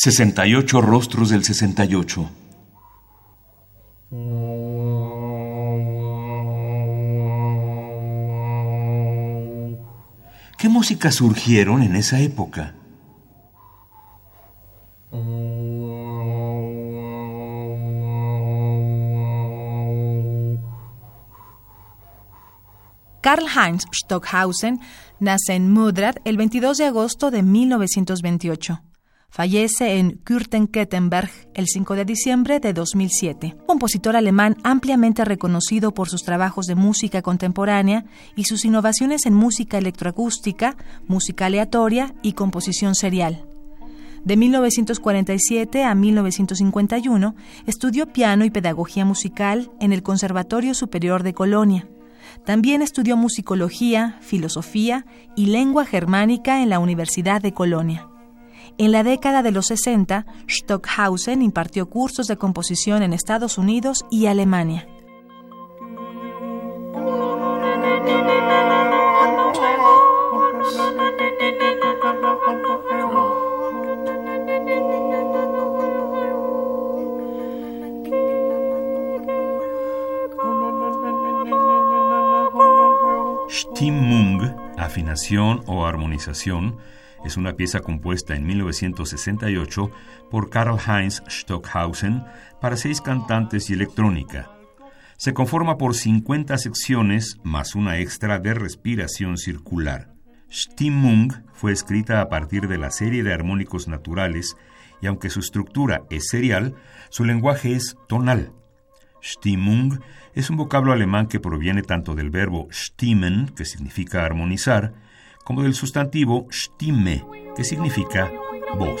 68 rostros del 68. ¿Qué músicas surgieron en esa época? Karl-Heinz Stockhausen nace en Mudrad el 22 de agosto de 1928. Fallece en Kürten-Kettenberg el 5 de diciembre de 2007. Compositor alemán ampliamente reconocido por sus trabajos de música contemporánea y sus innovaciones en música electroacústica, música aleatoria y composición serial. De 1947 a 1951 estudió piano y pedagogía musical en el Conservatorio Superior de Colonia. También estudió musicología, filosofía y lengua germánica en la Universidad de Colonia. En la década de los 60, Stockhausen impartió cursos de composición en Estados Unidos y Alemania. Stimmung, afinación o armonización, es una pieza compuesta en 1968 por Karl Heinz Stockhausen para seis cantantes y electrónica. Se conforma por 50 secciones más una extra de respiración circular. Stimmung fue escrita a partir de la serie de armónicos naturales y aunque su estructura es serial, su lenguaje es tonal. Stimmung es un vocablo alemán que proviene tanto del verbo stimmen, que significa armonizar, como del sustantivo Stimme, que significa voz.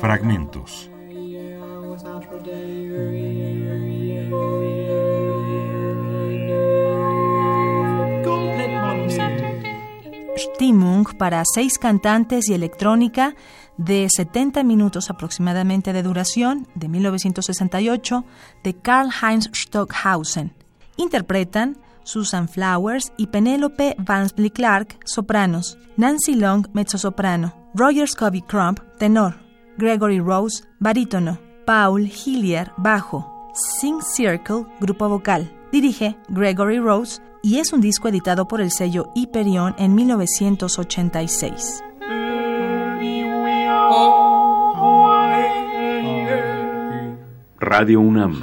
Fragmentos. Stimmung para seis cantantes y electrónica de 70 minutos aproximadamente de duración, de 1968, de Karl Heinz Stockhausen. Interpretan Susan Flowers y Penelope Vansby Clark, sopranos, Nancy Long, mezzosoprano, Roger Scobie Crump, tenor, Gregory Rose, barítono, Paul Hillier, bajo, Sing Circle, grupo vocal. Dirige Gregory Rose y es un disco editado por el sello Hyperion en 1986. Radio UNAM.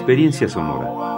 Experiencia sonora.